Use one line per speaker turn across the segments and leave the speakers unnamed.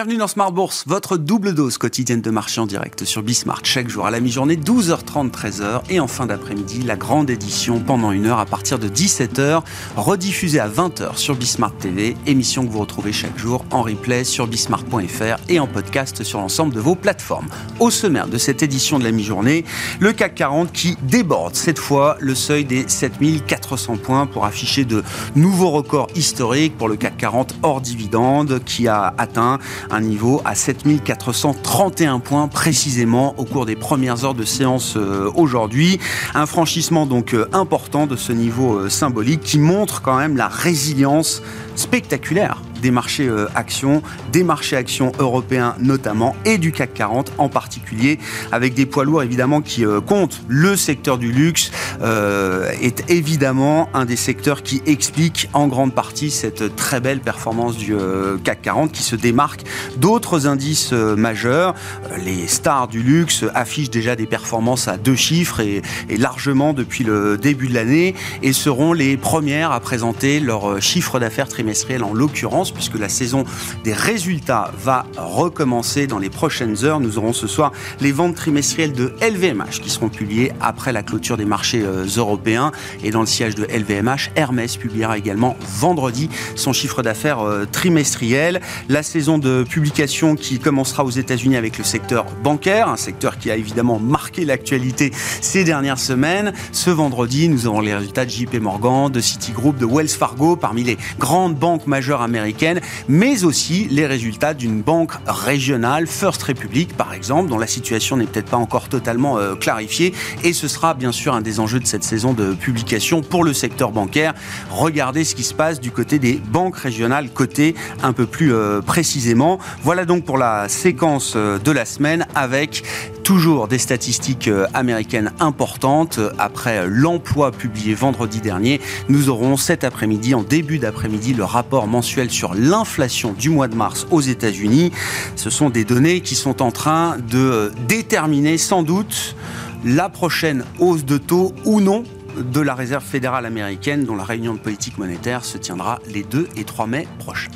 Bienvenue dans Smart Bourse, votre double dose quotidienne de marché en direct sur Bismart. Chaque jour à la mi-journée, 12h30, 13h. Et en fin d'après-midi, la grande édition pendant une heure à partir de 17h, rediffusée à 20h sur Bismart TV. Émission que vous retrouvez chaque jour en replay sur bismart.fr et en podcast sur l'ensemble de vos plateformes. Au sommaire de cette édition de la mi-journée, le CAC 40 qui déborde cette fois le seuil des 7400 points pour afficher de nouveaux records historiques pour le CAC 40 hors dividende qui a atteint un niveau à 7431 points précisément au cours des premières heures de séance euh, aujourd'hui. Un franchissement donc euh, important de ce niveau euh, symbolique qui montre quand même la résilience spectaculaire des marchés euh, actions, des marchés actions européens notamment, et du CAC 40 en particulier, avec des poids lourds évidemment qui euh, comptent. Le secteur du luxe euh, est évidemment un des secteurs qui explique en grande partie cette très belle performance du CAC 40 qui se démarque d'autres indices majeurs. Les stars du luxe affichent déjà des performances à deux chiffres et, et largement depuis le début de l'année et seront les premières à présenter leur chiffre d'affaires trimestriel en l'occurrence puisque la saison des résultats va recommencer dans les prochaines heures. Nous aurons ce soir les ventes trimestrielles de LVMH qui seront publiées après la clôture des marchés euh, européens. Et dans le siège de LVMH, Hermès publiera également vendredi son chiffre d'affaires euh, trimestriel. La saison de publication qui commencera aux États-Unis avec le secteur bancaire, un secteur qui a évidemment marqué l'actualité ces dernières semaines. Ce vendredi, nous aurons les résultats de JP Morgan, de Citigroup, de Wells Fargo, parmi les grandes banques majeures américaines mais aussi les résultats d'une banque régionale, First Republic par exemple, dont la situation n'est peut-être pas encore totalement euh, clarifiée. Et ce sera bien sûr un des enjeux de cette saison de publication pour le secteur bancaire. Regardez ce qui se passe du côté des banques régionales cotées un peu plus euh, précisément. Voilà donc pour la séquence euh, de la semaine avec toujours des statistiques américaines importantes. Après l'emploi publié vendredi dernier, nous aurons cet après-midi, en début d'après-midi, le rapport mensuel sur l'inflation du mois de mars aux États-Unis. Ce sont des données qui sont en train de déterminer sans doute la prochaine hausse de taux ou non de la Réserve fédérale américaine dont la réunion de politique monétaire se tiendra les 2 et 3 mai prochains.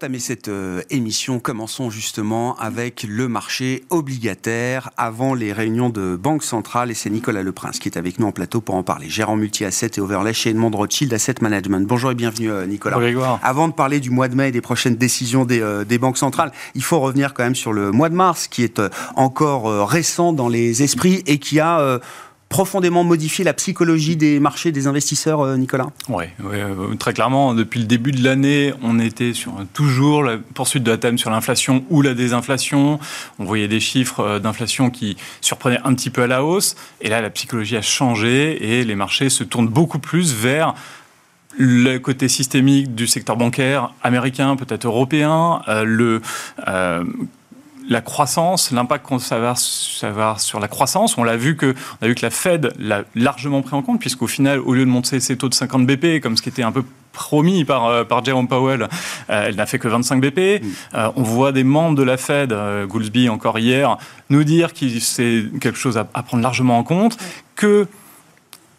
Entamer cette euh, émission, commençons justement avec le marché obligataire avant les réunions de Banque Centrale. Et c'est Nicolas Leprince qui est avec nous en plateau pour en parler. Gérant multi-asset et overlay chez Edmond Rothschild Asset Management. Bonjour et bienvenue euh, Nicolas.
Bonjour
Avant de parler du mois de mai et des prochaines décisions des, euh, des, banques centrales, il faut revenir quand même sur le mois de mars qui est encore récent dans les esprits et qui a profondément modifié la psychologie des marchés des investisseurs, euh, Nicolas
Oui, euh, très clairement. Depuis le début de l'année, on était sur toujours la poursuite de la thème sur l'inflation ou la désinflation. On voyait des chiffres euh, d'inflation qui surprenaient un petit peu à la hausse. Et là, la psychologie a changé et les marchés se tournent beaucoup plus vers le côté systémique du secteur bancaire américain, peut-être européen, le la croissance, l'impact qu'on va avoir sur la croissance. On l'a vu que, on a vu que la Fed l'a largement pris en compte, puisqu'au final, au lieu de monter ses taux de 50 BP, comme ce qui était un peu promis par, euh, par Jerome Powell, euh, elle n'a fait que 25 BP. Mm. Euh, on voit des membres de la Fed, Goolsby encore hier, nous dire que c'est quelque chose à, à, prendre largement en compte, que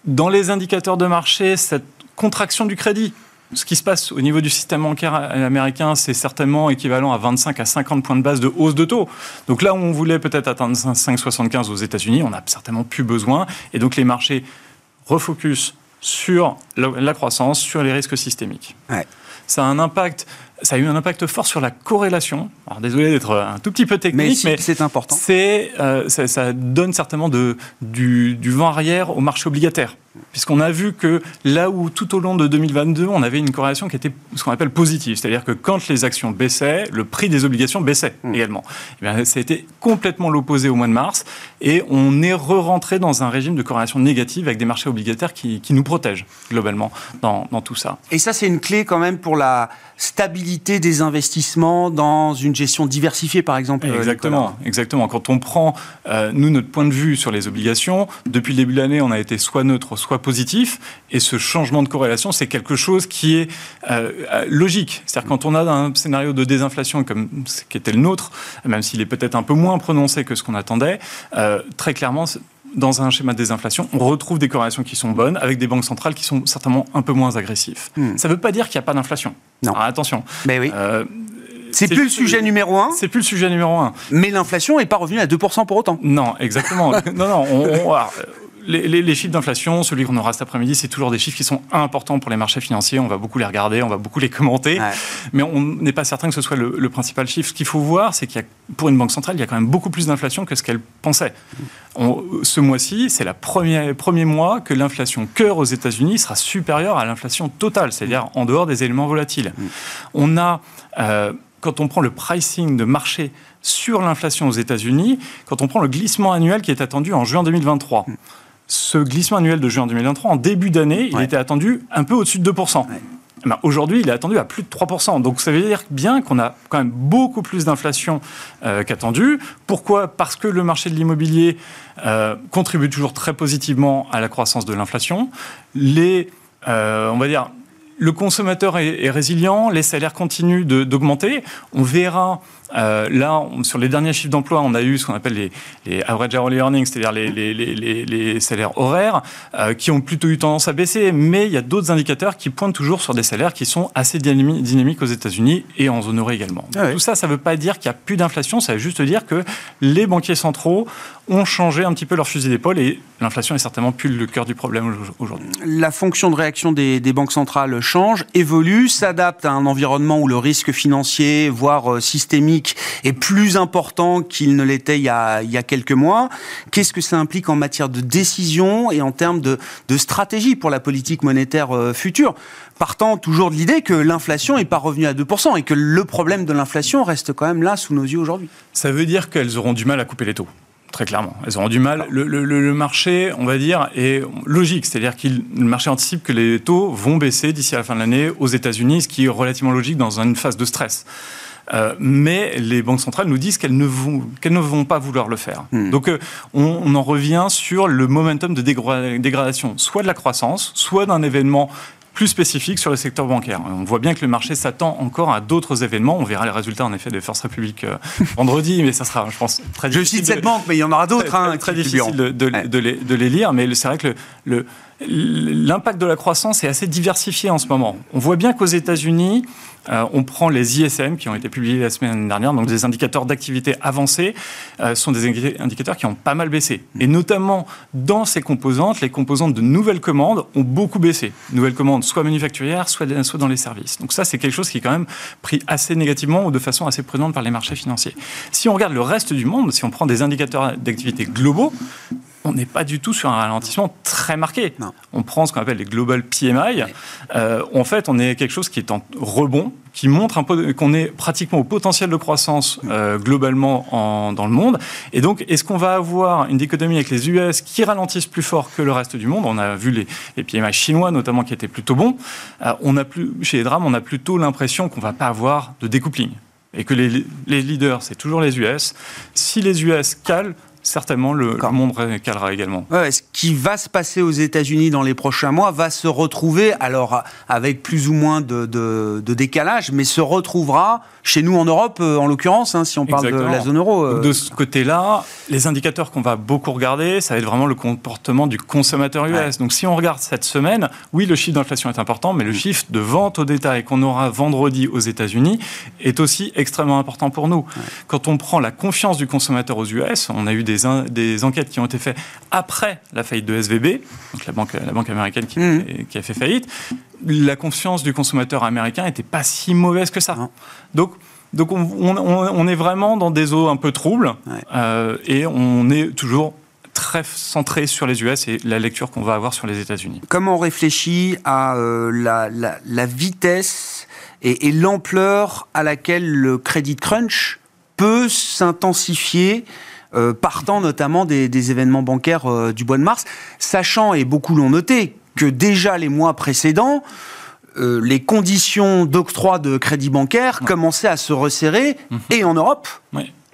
dans les indicateurs de marché, cette contraction du crédit, ce qui se passe au niveau du système bancaire américain, c'est certainement équivalent à 25 à 50 points de base de hausse de taux. Donc là où on voulait peut-être atteindre 5,75 aux États-Unis, on n'a certainement plus besoin. Et donc les marchés refocusent sur la croissance, sur les risques systémiques. Ça a un impact ça a eu un impact fort sur la corrélation. Alors, désolé d'être un tout petit peu technique, mais,
c'est important.
C'est, euh, ça, donne certainement de, du, du, vent arrière au marché obligataire puisqu'on a vu que là où tout au long de 2022, on avait une corrélation qui était ce qu'on appelle positive, c'est-à-dire que quand les actions baissaient, le prix des obligations baissait mmh. également. Eh bien, ça a été complètement l'opposé au mois de mars, et on est re-rentré dans un régime de corrélation négative avec des marchés obligataires qui, nous protègent globalement dans, dans tout ça.
Et ça, c'est une clé quand même pour la stabilité rentabilité des investissements dans une gestion diversifiée, par exemple
Exactement, exactement. Quand on prend, nous, notre point de vue sur les obligations, depuis le début de l'année, on a été soit neutre, soit positif, et ce changement de corrélation, c'est quelque chose qui est logique. C'est-à-dire quand on a un scénario de désinflation comme ce qui était le nôtre, même s'il est peut-être un peu moins prononcé que ce qu'on attendait, très clairement, dans un schéma de désinflation, on retrouve des corrélations qui sont bonnes avec des banques centrales qui sont certainement un peu moins agressives. Hmm. Ça ne veut pas dire qu'il n'y a pas d'inflation.
Non.
attention.
Mais oui. Euh, c'est plus le sujet numéro un.
C'est plus le sujet numéro un.
Mais l'inflation n'est pas revenue à 2% pour autant.
Non, exactement. non, non. On, les, chiffres d'inflation, celui qu'on aura cet après-midi, c'est toujours des chiffres qui sont importants pour les marchés financiers. On va beaucoup les regarder, on va beaucoup les commenter. Mais on n'est pas certain que ce soit le, principal chiffre. Ce qu'il faut voir, c'est qu'il y a, pour une banque centrale, il y a quand même beaucoup plus d'inflation que ce qu'elle pensait. ce mois-ci, c'est le premier, mois que l'inflation cœur aux États-Unis sera supérieure à l'inflation totale, c'est-à-dire en dehors des éléments volatiles. Mm. On a, euh, quand on prend le pricing de marché sur l'inflation aux États-Unis, quand on prend le glissement annuel qui est attendu en juin 2023 ce glissement annuel de juin 2023, en début d'année, il était attendu un peu au-dessus de 2%. Eh ben, aujourd'hui, il est attendu à plus de 3%. Donc ça veut dire bien qu'on a quand même beaucoup plus d'inflation euh, qu'attendu. Pourquoi? Parce que le marché de l'immobilier euh, contribue toujours très positivement à la croissance de l'inflation. Les, euh, on va dire, le consommateur est, est, résilient, les salaires continuent d'augmenter. On verra euh, là, sur les derniers chiffres d'emploi, on a eu ce qu'on appelle les, les, average hourly earnings, c'est-à-dire les, les, les, salaires horaires, euh, qui ont plutôt eu tendance à baisser. Mais il y a d'autres indicateurs qui pointent toujours sur des salaires qui sont assez dynamiques aux États-Unis et en zone euro également. Ah Tout ça, ça ne veut pas dire qu'il n'y a plus d'inflation, ça veut juste dire que les banquiers centraux ont changé un petit peu leur fusil d'épaule et l'inflation est certainement plus le cœur du problème aujourd'hui.
La fonction de réaction des, des banques centrales change, évolue, s'adapte à un environnement où le risque financier, voire euh, est plus important qu'il ne l'était il, y a, quelques mois. Qu'est-ce que ça implique en matière de décision et en termes de, stratégie pour la politique monétaire euh, future? Partant toujours de l'idée que l'inflation n'est pas revenue à 2% et que le problème de l'inflation reste quand même là sous nos yeux aujourd'hui.
Ça veut dire qu'elles auront du mal à couper les taux très clairement. Elles auront du mal. Le, marché, on va dire, est logique. C'est-à-dire que le marché anticipe que les taux vont baisser d'ici à la fin de l'année aux États-Unis, ce qui est relativement logique dans une phase de stress. Euh, mais les banques centrales nous disent qu'elles ne vont, qu'elles ne vont pas vouloir le faire. Hmm. Donc euh, on, en revient sur le momentum de dégradation, soit de la croissance, soit d'un événement plus spécifique sur le secteur bancaire. On voit bien que le marché s'attend encore à d'autres événements. On verra les résultats en effet de First Republic euh, vendredi, mais ça sera, je pense,
très difficile. Je cite cette banque, mais il y en aura d'autres.
Très, hein, très, difficile de, de, les, de, les, lire, mais c'est vrai que le l'impact de la croissance est assez diversifié en ce moment. On voit bien qu'aux États-Unis, euh, on prend les ISM qui ont été publiés la semaine dernière, donc des indicateurs d'activité avancés, euh, sont des indicateurs qui ont pas mal baissé. Et notamment dans ces composantes, les composantes de nouvelles commandes ont beaucoup baissé. Nouvelles commandes soit manufacturières, soit, soit dans les services. Donc ça, c'est quelque chose qui est quand même pris assez négativement ou de façon assez prudente par les marchés financiers. Si on regarde le reste du monde, si on prend des indicateurs d'activité globaux, on n'est pas du tout sur un ralentissement très marqué. On prend ce qu'on appelle les global PMI. Euh, en fait, on est quelque chose qui est en rebond, qui montre un peu qu'on est pratiquement au potentiel de croissance euh, globalement dans le monde. Et donc, est-ce qu'on va avoir une dichotomie avec les US qui ralentissent plus fort que le reste du monde? On a vu les, PMI chinois notamment qui étaient plutôt bons. Euh, on a plus, chez les drames, on a plutôt l'impression qu'on va pas avoir de découpling et que les, les leaders, c'est toujours les US. Si les US calent, certainement le, monde calera également.
ce qui va se passer aux États-Unis dans les prochains mois va se retrouver, alors avec plus ou moins de, décalage, mais se retrouvera chez nous en Europe, euh, en l'occurrence, hein, si on parle de la zone euro.
Euh. De ce côté-là, les indicateurs qu'on va beaucoup regarder, ça va être vraiment le comportement du consommateur US. Donc si on regarde cette semaine, oui, le chiffre d'inflation est important, mais le chiffre de vente au détail qu'on aura vendredi aux États-Unis est aussi extrêmement important pour nous. Quand on prend la confiance du consommateur aux US, on a eu des des, enquêtes qui ont été faites après la faillite de SVB, donc la banque, la banque américaine qui, mmh. qui a fait faillite, la confiance du consommateur américain n'était pas si mauvaise que ça. Donc, donc on, on, est vraiment dans des eaux un peu troubles euh, et on est toujours très centré sur les US et la lecture qu'on va avoir sur les États-Unis.
Comment on réfléchit à euh, la, la, vitesse et, et l'ampleur à laquelle le credit crunch peut s'intensifier euh, partant notamment des, événements bancaires euh, du mois de mars, sachant, et beaucoup l'ont noté, que déjà les mois précédents, euh, les conditions d'octroi de crédit bancaire commençaient à se resserrer, mhm. et en Europe,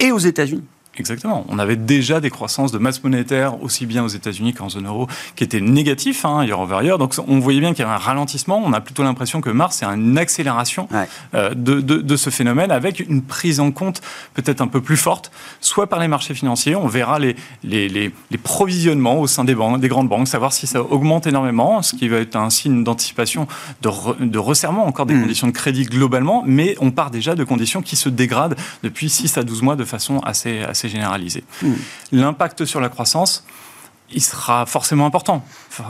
et aux États-Unis.
Exactement. On avait déjà des croissances de masse monétaire, aussi bien aux États-Unis qu'en zone euro, qui étaient négatifs, hein, year over year. Donc on voyait bien qu'il y avait un ralentissement. On a plutôt l'impression que mars, c'est une accélération euh, de, de, de, ce phénomène avec une prise en compte peut-être un peu plus forte, soit par les marchés financiers. On verra les, les, les, les provisionnements au sein des, banques, des grandes banques, savoir si ça augmente énormément, ce qui va être un signe d'anticipation de, de, resserrement encore des hmm. conditions de crédit globalement. Mais on part déjà de conditions qui se dégradent depuis 6 à 12 mois de façon assez, assez généralisé. Hmm. L'impact sur la croissance, il sera forcément important.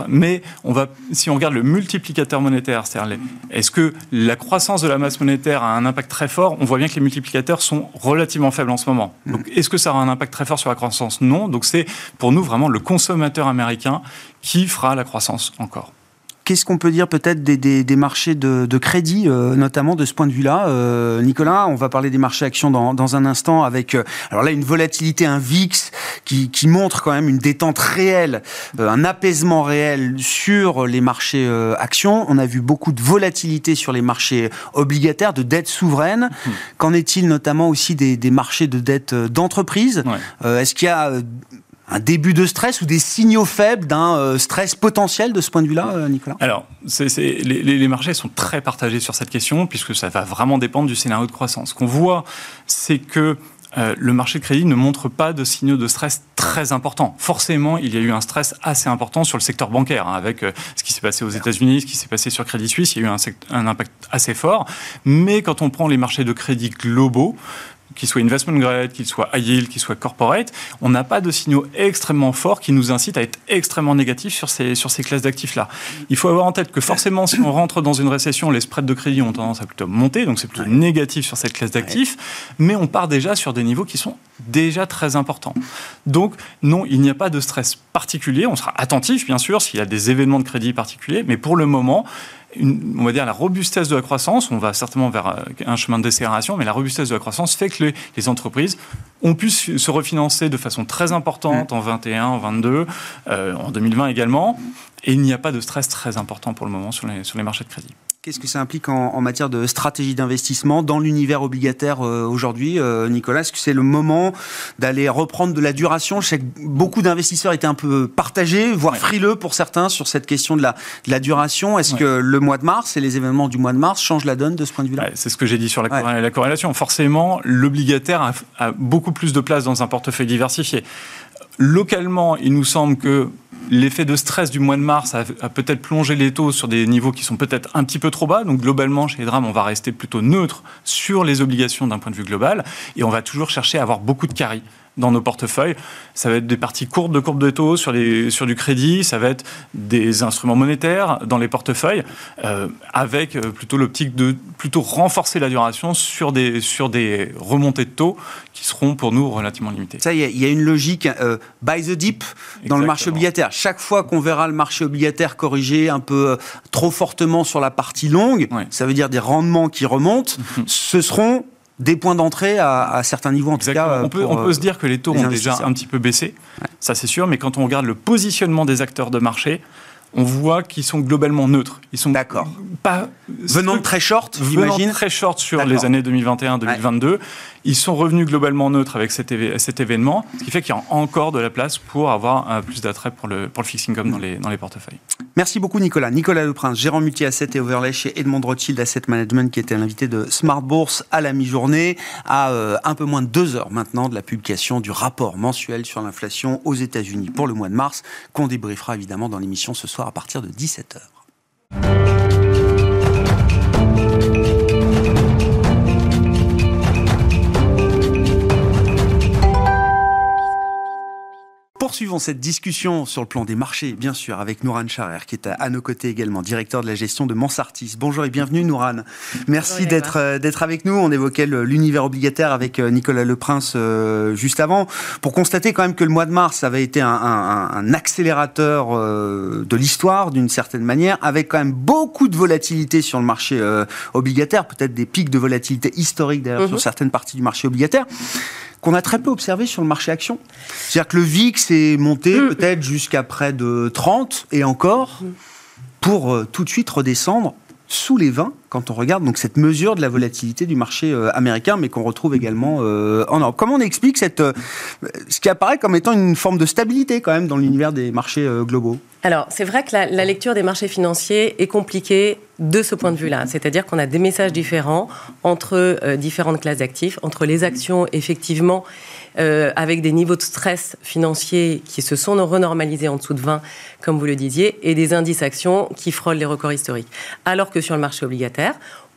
Mais on va, si on regarde le multiplicateur monétaire, c'est-à-dire est-ce que la croissance de la masse monétaire a un impact très fort? On voit bien que les multiplicateurs sont relativement faibles en ce moment. Hmm. Donc, est-ce que ça aura un impact très fort sur la croissance? Non. Donc, c'est pour nous vraiment le consommateur américain qui fera la croissance encore.
Qu'est-ce qu'on peut dire peut-être des, marchés de, crédit, euh, notamment de ce point de vue-là euh, Nicolas, on va parler des marchés actions dans, un instant avec, euh, alors là, une volatilité, un VIX qui, montre quand même une détente réelle, un apaisement réel sur les marchés actions. On a vu beaucoup de volatilité sur les marchés obligataires, de dettes souveraines. Mmh. Qu'en est-il notamment aussi des, marchés de dettes d'entreprise Est-ce qu'il y a un début de stress ou des signaux faibles d'un euh, stress potentiel de ce point de vue-là, euh, Nicolas?
Alors, les, marchés sont très partagés sur cette question, puisque ça va vraiment dépendre du scénario de croissance. Ce qu'on voit, c'est que euh, le marché de crédit ne montre pas de signaux de stress très importants. Forcément, il y a eu un stress assez important sur le secteur bancaire, hein, avec ce qui s'est passé aux États-Unis, ce qui s'est passé sur Crédit Suisse, il y a eu un, un, impact assez fort. Mais quand on prend les marchés de crédit globaux, qu'il soit investment grade, qu'il soit high yield, qu'il soit corporate, on n'a pas de signaux extrêmement forts qui nous incitent à être extrêmement négatifs sur ces, sur ces classes d'actifs-là. Il faut avoir en tête que forcément, si on rentre dans une récession, les spreads de crédit ont tendance à plutôt monter, donc c'est plutôt négatif sur cette classe d'actifs, mais on part déjà sur des niveaux qui sont déjà très importants. Donc, non, il n'y a pas de stress particulier. On sera attentif, bien sûr, s'il y a des événements de crédit particuliers, mais pour le moment, on va dire la robustesse de la croissance, on va certainement vers euh, un chemin de décélération, mais la robustesse de la croissance fait que les, entreprises ont pu se refinancer de façon très importante en 21, en 22, euh, en 2020 également, et il n'y a pas de stress très important pour le moment sur les, sur les marchés de crédit.
Qu'est-ce que ça implique en, matière de stratégie d'investissement dans l'univers obligataire euh, aujourd'hui, euh, Nicolas? Est-ce que c'est le moment d'aller reprendre de la duration? Je sais que beaucoup d'investisseurs étaient un peu partagés, voire frileux pour certains sur cette question de la, la duration. Est-ce que le mois de mars et les événements du mois de mars changent la donne de ce point de vue-là?
C'est ce que j'ai dit sur la, la corrélation. Forcément, l'obligataire a beaucoup plus de place dans un portefeuille diversifié. Localement, il nous semble que l'effet de stress du mois de mars a, peut-être plongé les taux sur des niveaux qui sont peut-être un petit peu trop bas. Donc globalement, chez les drames, on va rester plutôt neutre sur les obligations d'un point de vue global et on va toujours chercher à avoir beaucoup de carry dans nos portefeuilles. Ça va être des parties courtes de courbe de taux sur, les, sur du crédit, ça va être des instruments monétaires dans les portefeuilles, euh, avec euh, plutôt l'optique de plutôt renforcer la duration sur des, sur des remontées de taux qui seront pour nous relativement limitées.
Ça, il y, a une logique euh, buy the dip dans le marché obligataire. Chaque fois qu'on verra le marché obligataire corriger un peu trop fortement sur la partie longue, ça veut dire des rendements qui remontent, ce seront des points d'entrée à, certains niveaux en tout cas.
On peut, on peut se dire que les taux ont déjà un petit peu baissé, ça c'est sûr, mais quand on regarde le positionnement des acteurs de marché, on voit qu'ils sont globalement neutres. Ils sont
D'accord. pas venant de très short,
j'imagine. très short sur les années 2021-2022. Ils sont revenus globalement neutres avec cet, événement, ce qui fait qu'il y a encore de la place pour avoir euh, plus d'attrait pour le, fixed income dans les, dans les portefeuilles.
Merci beaucoup Nicolas. Nicolas Leprince, gérant multi-asset et overlay chez Edmond Rothschild Asset Management, qui était l'invité de Smart Bourse à la mi-journée, à euh, un peu moins de deux heures maintenant de la publication du rapport mensuel sur l'inflation aux États-Unis pour le mois de mars, qu'on débriefera évidemment dans l'émission ce soir à partir de 17h. Poursuivons cette discussion sur le plan des marchés, bien sûr, avec Nouran Charer, qui est à, nos côtés également, directeur de la gestion de Mansartis. Bonjour et bienvenue, Nouran. Merci d'être euh, d'être avec nous. On évoquait l'univers obligataire avec euh, Nicolas Leprince euh, juste avant, pour constater quand même que le mois de mars avait été un, accélérateur de l'histoire, d'une certaine manière, avec quand même beaucoup de volatilité sur le marché obligataire, peut-être des pics de volatilité historiques d'ailleurs sur mhm. certaines parties du marché obligataire qu'on a très peu observé sur le marché action. C'est-à-dire que le VIX est monté mm. peut-être jusqu'à près de 30 et encore, mm. pour euh, tout de suite redescendre sous les 20 quand on regarde donc cette mesure de la volatilité du marché euh, américain, mais qu'on retrouve également euh, en Europe. Comment on explique euh, ce qui apparaît comme étant une forme de stabilité quand même dans l'univers des marchés globaux?
Alors, c'est vrai que la, lecture des marchés financiers est compliquée de ce point de vue-là. C'est-à-dire qu'on a des messages différents entre différentes classes d'actifs, entre les actions, effectivement, avec des niveaux de stress financiers qui se sont renormalisés en dessous de 20, comme vous le disiez, et des indices actions qui frôlent les records historiques. Alors que sur le marché obligataire,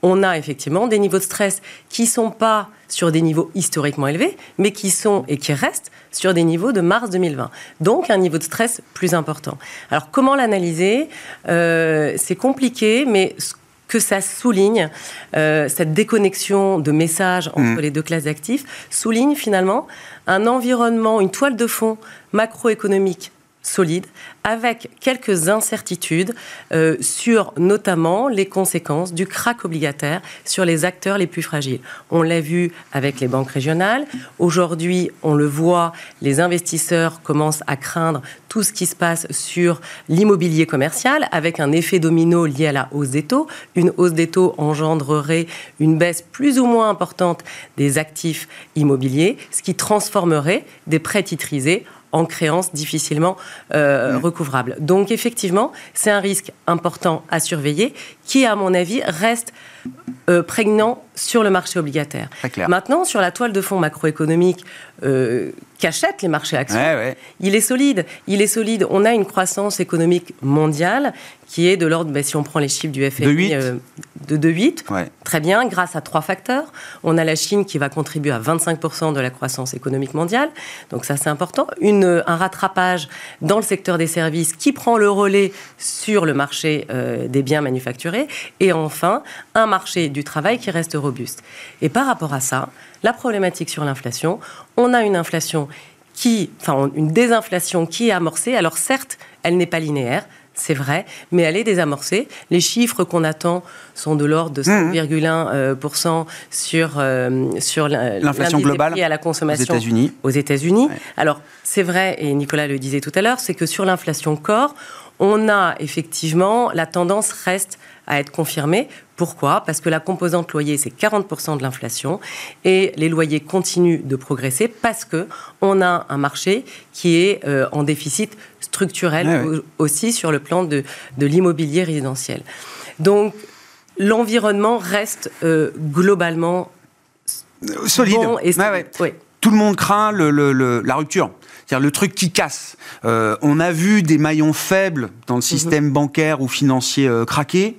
on a effectivement des niveaux de stress qui ne sont pas sur des niveaux historiquement élevés, mais qui sont et qui restent sur des niveaux de mars 2020. Donc un niveau de stress plus important. Alors comment l'analyser? Euh, C'est compliqué, mais ce que ça souligne, euh, cette déconnexion de messages entre mmh. les deux classes d'actifs, souligne finalement un environnement, une toile de fond macroéconomique solide, avec quelques incertitudes euh, sur notamment les conséquences du crack obligataire sur les acteurs les plus fragiles. On l'a vu avec les banques régionales. Aujourd'hui, on le voit, les investisseurs commencent à craindre tout ce qui se passe sur l'immobilier commercial, avec un effet domino lié à la hausse des taux. Une hausse des taux engendrerait une baisse plus ou moins importante des actifs immobiliers, ce qui transformerait des prêts titrisés en créances difficilement euh, recouvrables. Donc effectivement, c'est un risque important à surveiller qui, à mon avis, reste euh, prégnant sur le marché obligataire. Maintenant, sur la toile de fond macroéconomique euh, qu'achètent les marchés actions, il est solide. Il est solide. On a une croissance économique mondiale qui est de l'ordre, ben, si on prend les chiffres du FMI, de 2,8. Euh, Très bien, grâce à trois facteurs. On a la Chine qui va contribuer à 25% de la croissance économique mondiale. Donc ça, c'est important. Une, un rattrapage dans le secteur des services qui prend le relais sur le marché euh, des biens manufacturés. Et enfin, un marché du travail qui reste robuste. Et par rapport à ça, la problématique sur l'inflation, on a une inflation qui, enfin, une désinflation qui est amorcée. Alors certes, elle n'est pas linéaire c'est vrai, mais elle est désamorcée. Les chiffres qu'on attend sont de l'ordre de 5,1% sur, euh, sur
l'inflation globale
à la consommation aux États-Unis. Alors, c'est vrai, et Nicolas le disait tout à l'heure, c'est que sur l'inflation corps, on a effectivement, la tendance reste à être confirmée. Pourquoi? Parce que la composante loyer, c'est 40% de l'inflation et les loyers continuent de progresser parce que on a un marché qui est euh, en déficit structurel aussi sur le plan de, de l'immobilier résidentiel. Donc, l'environnement reste euh, globalement
solide. et Tout le monde craint le, la rupture. C'est-à-dire le truc qui casse. Euh, on a vu des maillons faibles dans le mhm. système bancaire ou financier craquer.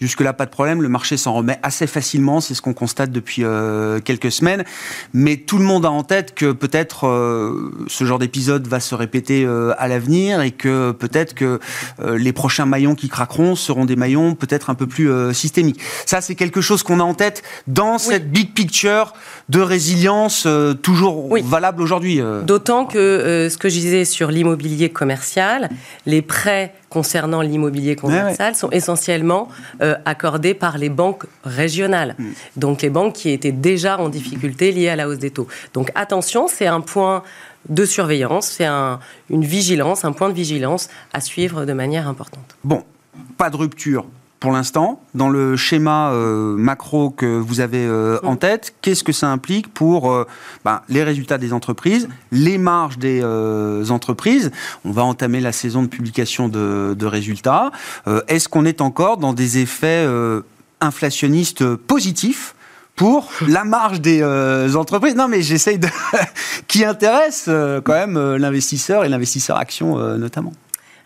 Jusque-là, pas de problème. Le marché s'en remet assez facilement. C'est ce qu'on constate depuis euh, quelques semaines. Mais tout le monde a en tête que peut-être euh, ce genre d'épisode va se répéter euh, à l'avenir et que peut-être que les prochains maillons qui craqueront seront des maillons peut-être un peu plus systémiques. Ça, c'est quelque chose qu'on a en tête dans cette big picture de résilience toujours valable aujourd'hui.
D'autant que ce que je disais sur l'immobilier commercial, les prêts concernant l'immobilier commercial sont essentiellement euh, accordés par les banques régionales. Mm. Donc les banques qui étaient déjà en difficulté liées à la hausse des taux. Donc attention, c'est un point de surveillance, c'est un, une vigilance, un point de vigilance à suivre de manière importante.
Bon, pas de rupture pour l'instant, dans le schéma euh, macro que vous avez euh, en tête, qu'est-ce que ça implique pour euh, ben, les résultats des entreprises, les marges des entreprises? On va entamer la saison de publication de, de résultats. Est-ce qu'on est encore dans des effets inflationnistes positifs pour la marge des entreprises? Non, mais j'essaye de... qui intéresse quand même l'investisseur et l'investisseur action notamment.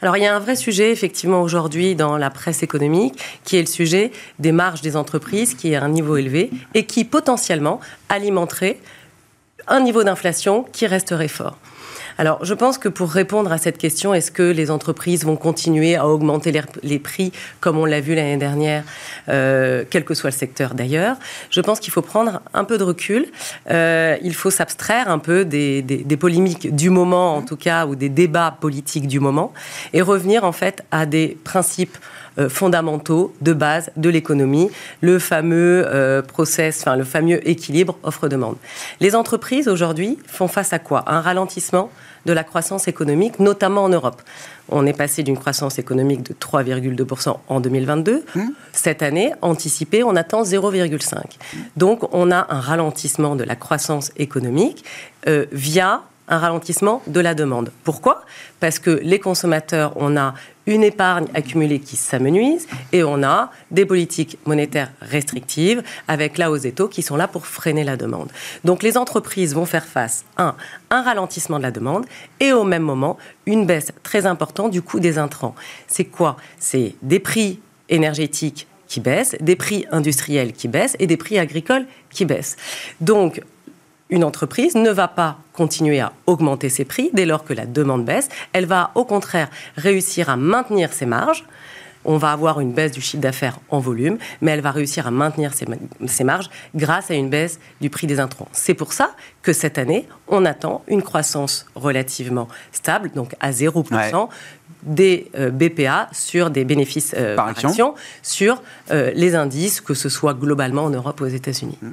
Alors il y a un vrai sujet effectivement aujourd'hui dans la presse économique qui est le sujet des marges des entreprises qui est à un niveau élevé et qui potentiellement alimenterait un niveau d'inflation qui resterait fort. Alors, je pense que pour répondre à cette question, est-ce que les entreprises vont continuer à augmenter les, prix comme on l'a vu l'année dernière, euh, quel que soit le secteur d'ailleurs? Je pense qu'il faut prendre un peu de recul. Euh, il faut s'abstraire un peu des, des, polémiques du moment, en tout cas, ou des débats politiques du moment, et revenir en fait à des principes euh, fondamentaux de base de l'économie, le fameux euh, process, enfin le fameux équilibre offre-demande. Les entreprises aujourd'hui font face à quoi? Un ralentissement de la croissance économique, notamment en Europe. On est passé d'une croissance économique de 3,2% en 2022. Mmh. Cette année, anticipée, on attend 0,5%. Donc on a un ralentissement de la croissance économique euh, via un ralentissement de la demande. Pourquoi? Parce que les consommateurs, on a une épargne accumulée qui s'amenuise et on a des politiques monétaires restrictives avec la hausse des taux qui sont là pour freiner la demande. Donc les entreprises vont faire face à un, ralentissement de la demande et au même moment une baisse très importante du coût des intrants. C'est quoi? C'est des prix énergétiques qui baissent, des prix industriels qui baissent et des prix agricoles qui baissent. Donc une entreprise ne va pas continuer à augmenter ses prix dès lors que la demande baisse. Elle va au contraire réussir à maintenir ses marges. On va avoir une baisse du chiffre d'affaires en volume, mais elle va réussir à maintenir ses, marges grâce à une baisse du prix des intrants. C'est pour ça que cette année, on attend une croissance relativement stable, donc à 0%. des euh, BPA sur des bénéfices euh, par, action. sur euh, les indices, que ce soit globalement en Europe ou aux États-Unis. Mm.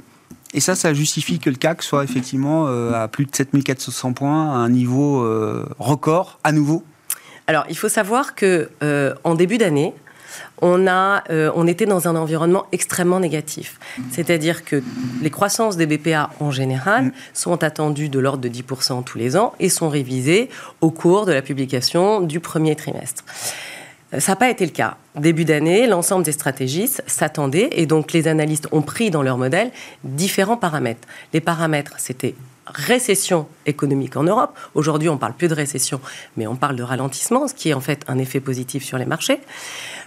Et ça, ça justifie que le CAC soit effectivement euh, à plus de 7400 points, à un niveau euh, record à nouveau
Alors, il faut savoir que euh, en début d'année, on, a, on était dans un environnement extrêmement négatif. C'est-à-dire que les croissances des BPA en général mm. sont attendues de l'ordre de 10% tous les ans et sont révisées au cours de la publication du premier trimestre. Ça n'a pas été le cas. Début d'année, l'ensemble des stratégistes s'attendaient et donc les analystes ont pris dans leur modèle différents paramètres. Les paramètres, c'était récession économique en Europe. Aujourd'hui, on parle plus de récession, mais on parle de ralentissement, ce qui est en fait un effet positif sur les marchés.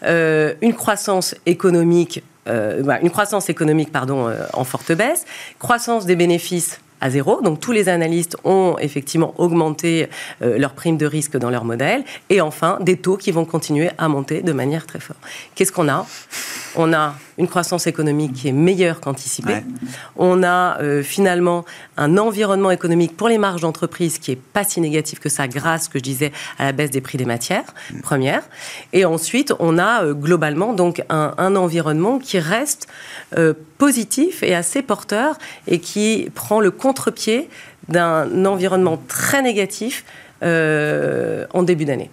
Euh, une croissance économique, euh, bah, une croissance économique pardon, euh, en forte baisse, croissance des bénéfices à zéro. Donc tous les analystes ont effectivement augmenté euh, leur prime de risque dans leur modèle. Et enfin, des taux qui vont continuer à monter de manière très forte. Qu'est-ce qu'on a? On a une croissance économique qui est meilleure qu'anticipée. On a euh, finalement un environnement économique pour les marges d'entreprise qui est pas si négatif que ça grâce, que je disais, à la baisse des prix des matières mm. premières. Et ensuite, on a euh, globalement donc un, un, environnement qui reste positif et assez porteur et qui prend le contre-pied d'un environnement très négatif euh, en début d'année.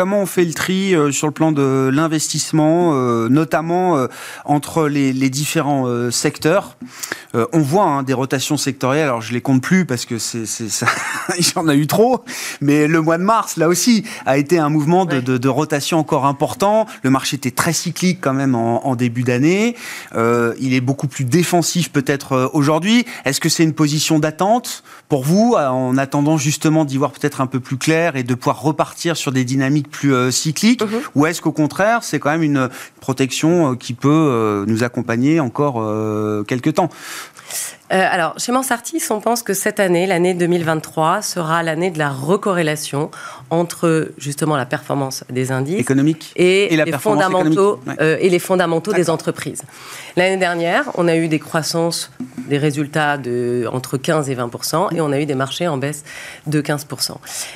Comment on fait le tri euh, sur le plan de l'investissement, euh, notamment entre les, différents secteurs On voit hein, des rotations sectorielles, alors je les compte plus parce que c'est ça, il y en a eu trop, mais le mois de mars, là aussi, a été un mouvement de, rotation encore important. Le marché était très cyclique quand même en, en début d'année. il est beaucoup plus défensif peut-être aujourd'hui. Est-ce que c'est une position d'attente pour vous, en attendant justement d'y voir peut-être un peu plus clair et de pouvoir repartir sur des dynamiques plus euh, cycliques mhm. Ou est-ce qu'au contraire, c'est quand même une protection euh, qui peut euh, nous accompagner encore quelques temps?
Euh, alors, chez Mansartis, on pense que cette année, l'année 2023, sera l'année de la recorrélation entre justement la performance des indices
économiques
et, les fondamentaux euh, et les fondamentaux des entreprises. L'année dernière, on a eu des croissances, des résultats de entre 15 et 20% et on a eu des marchés en baisse de 15%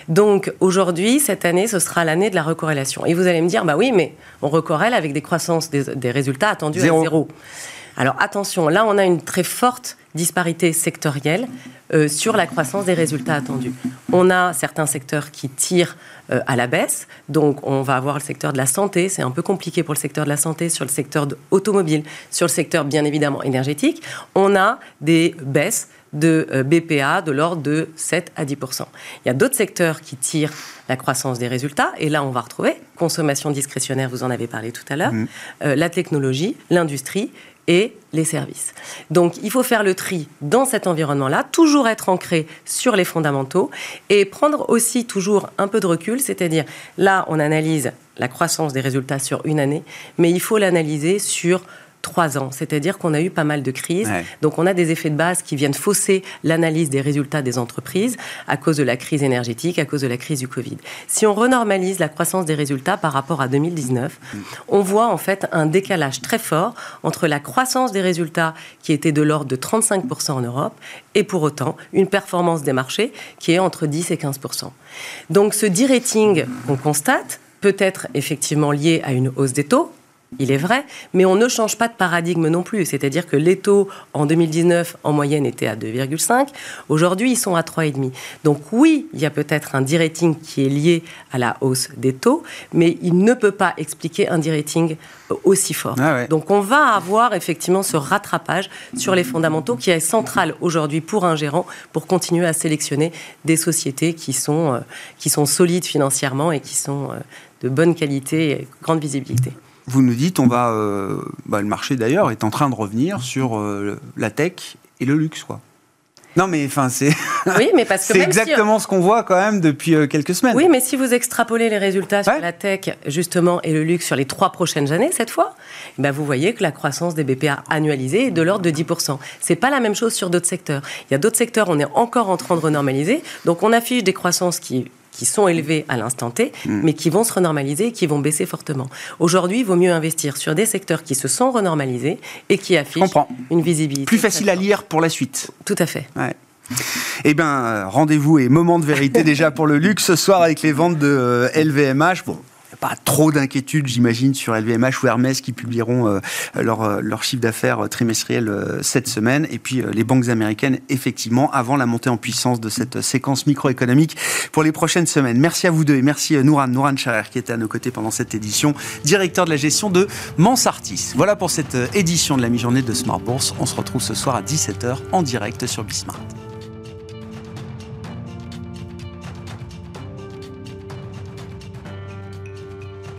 Donc aujourd'hui, cette année, ce sera l'année de la recorrélation. Et vous allez me dire, bah oui, mais on recorrèle avec des croissances des, résultats attendus à zéro. Alors attention, là on a une très forte disparité sectorielle euh, sur la croissance des résultats attendus. On a certains secteurs qui tirent euh, à la baisse, donc on va avoir le secteur de la santé, c'est un peu compliqué pour le secteur de la santé, sur le secteur automobile, sur le secteur bien évidemment énergétique. On a des baisses de euh, BPA de l'ordre de 7 à 10 Il y a d'autres secteurs qui tirent la croissance des résultats, et là on va retrouver consommation discrétionnaire, vous en avez parlé tout à l'heure, mmh. la technologie, l'industrie et les services. Donc il faut faire le tri dans cet environnement-là, toujours être ancré sur les fondamentaux et prendre aussi toujours un peu de recul, c'est-à-dire là on analyse la croissance des résultats sur une année, mais il faut l'analyser sur trois ans. C'est-à-dire qu'on a eu pas mal de crises. Donc on a des effets de base qui viennent fausser l'analyse des résultats des entreprises à cause de la crise énergétique, à cause de la crise du Covid. Si on renormalise la croissance des résultats par rapport à 2019, mm. on voit en fait un décalage très fort entre la croissance des résultats qui était de l'ordre de 35% en Europe et pour autant une performance des marchés qui est entre 10 et 15%. Donc ce de-rating qu'on constate, peut-être effectivement lié à une hausse des taux, il est vrai, mais on ne change pas de paradigme non plus. C'est-à-dire que les taux en 2019 en moyenne étaient à 2,5. Aujourd'hui, ils sont à 3,5. Donc oui, il y a peut-être un de-rating qui est lié à la hausse des taux, mais il ne peut pas expliquer un de-rating aussi fort. Ah Donc on va avoir effectivement ce rattrapage sur les fondamentaux qui est central aujourd'hui pour un gérant pour continuer à sélectionner des sociétés qui sont, euh, qui sont solides financièrement et qui sont euh, de bonne qualité et grande visibilité
vous nous dites, on va, euh, bah, le marché d'ailleurs est en train de revenir sur euh, la tech et le luxe, quoi. Non, mais enfin, c'est.
Oui, mais parce que
c'est exactement ce qu'on voit quand même depuis euh, quelques semaines.
Oui, mais si vous extrapolez les résultats sur la tech, justement, et le luxe sur les trois prochaines années, cette fois, eh ben vous voyez que la croissance des BPA annualisée est de l'ordre de 10%. C'est pas la même chose sur d'autres secteurs. Il y a d'autres secteurs, on est encore en train de renormaliser. Donc, on affiche des croissances qui qui sont élevés à l'instant T, mm. mais qui vont se renormaliser et qui vont baisser fortement. Aujourd'hui, il vaut mieux investir sur des secteurs qui se sont renormalisés et qui affichent une visibilité.
Plus facile à lire pour la suite.
Tout à fait.
Eh bien, rendez-vous et moment de vérité déjà pour le luxe ce soir avec les ventes de LVMH. Euh, bon, trop d'inquiétude, j'imagine, sur LVMH ou Hermès qui publieront euh, leur, euh, leur, chiffre d'affaires euh, trimestriel cette semaine. Et puis les banques américaines, effectivement, avant la montée en puissance de cette séquence microéconomique pour les prochaines semaines. Merci à vous deux et merci Nouran, Nouran Charer qui était à nos côtés pendant cette édition, directeur de la gestion de Mansartis. Voilà pour cette édition de la mi-journée de Smart Bourse. On se retrouve ce soir à 17h en direct sur Bismart.